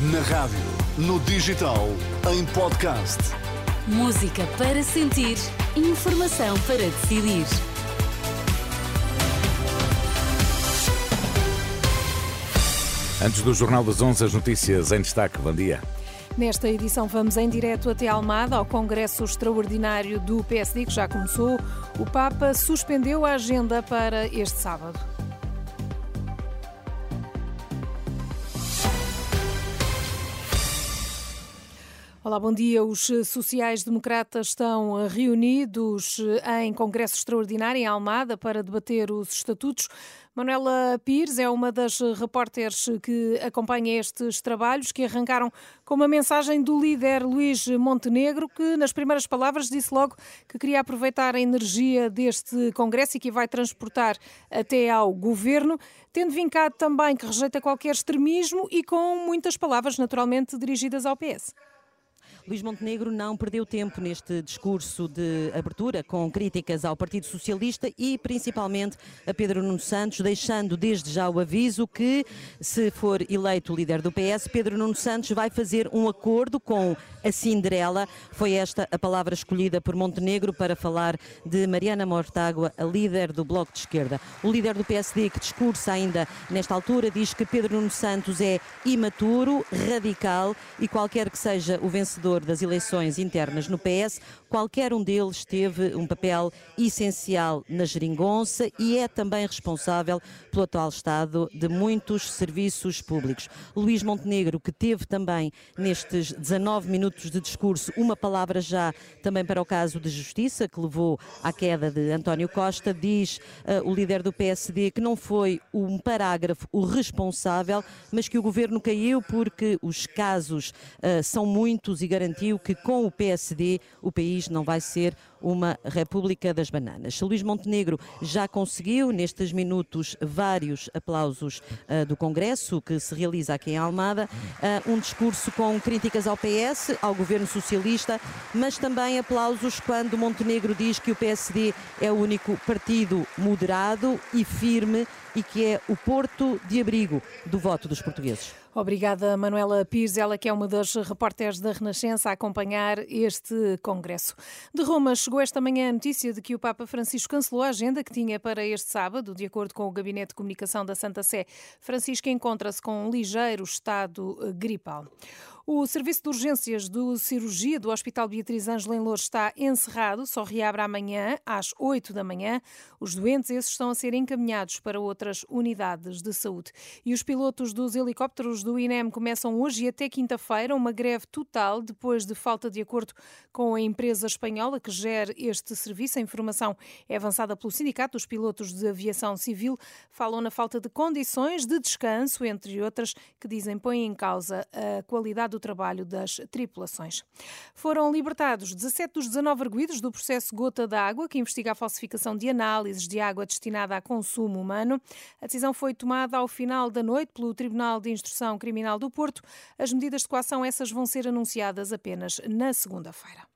Na rádio, no digital, em podcast. Música para sentir, informação para decidir. Antes do Jornal das 11, as notícias em destaque. Bom dia. Nesta edição vamos em direto até Almada, ao Congresso Extraordinário do PSD, que já começou. O Papa suspendeu a agenda para este sábado. Olá, bom dia. Os sociais-democratas estão reunidos em Congresso Extraordinário em Almada para debater os estatutos. Manuela Pires é uma das repórteres que acompanha estes trabalhos, que arrancaram com uma mensagem do líder Luís Montenegro, que nas primeiras palavras disse logo que queria aproveitar a energia deste Congresso e que vai transportar até ao governo, tendo vincado também que rejeita qualquer extremismo e com muitas palavras naturalmente dirigidas ao PS. Luís Montenegro não perdeu tempo neste discurso de abertura com críticas ao Partido Socialista e principalmente a Pedro Nuno Santos, deixando desde já o aviso que, se for eleito líder do PS, Pedro Nuno Santos vai fazer um acordo com a Cinderela. Foi esta a palavra escolhida por Montenegro para falar de Mariana Mortágua, a líder do Bloco de Esquerda. O líder do PSD, que discursa ainda nesta altura, diz que Pedro Nuno Santos é imaturo, radical e qualquer que seja o vencedor das eleições internas no PS, qualquer um deles teve um papel essencial na geringonça e é também responsável pelo atual estado de muitos serviços públicos. Luís Montenegro, que teve também nestes 19 minutos de discurso uma palavra já também para o caso de justiça, que levou à queda de António Costa, diz uh, o líder do PSD que não foi um parágrafo o responsável, mas que o governo caiu porque os casos uh, são muitos e garantiu que com o PSD o país não vai ser uma República das Bananas. Luís Montenegro já conseguiu, nestes minutos, vários aplausos uh, do Congresso, que se realiza aqui em Almada, uh, um discurso com críticas ao PS, ao governo socialista, mas também aplausos quando Montenegro diz que o PSD é o único partido moderado e firme e que é o porto de abrigo do voto dos portugueses. Obrigada, Manuela Pires, ela que é uma das repórteres da Renascença a acompanhar este congresso. De Roma chegou esta manhã a notícia de que o Papa Francisco cancelou a agenda que tinha para este sábado, de acordo com o Gabinete de Comunicação da Santa Sé. Francisco encontra-se com um ligeiro estado gripal. O serviço de urgências do cirurgia do Hospital Beatriz Ângela em Lourdes está encerrado, só reabre amanhã às 8 da manhã. Os doentes esses estão a ser encaminhados para outras unidades de saúde. E os pilotos dos helicópteros do INEM começam hoje e até quinta-feira uma greve total depois de falta de acordo com a empresa espanhola que gera este serviço. A informação é avançada pelo Sindicato dos Pilotos de Aviação Civil. Falam na falta de condições de descanso, entre outras, que dizem põem em causa a qualidade trabalho das tripulações. Foram libertados 17 dos 19 arguídos do processo Gota d'Água, que investiga a falsificação de análises de água destinada a consumo humano. A decisão foi tomada ao final da noite pelo Tribunal de Instrução Criminal do Porto. As medidas de coação essas vão ser anunciadas apenas na segunda-feira.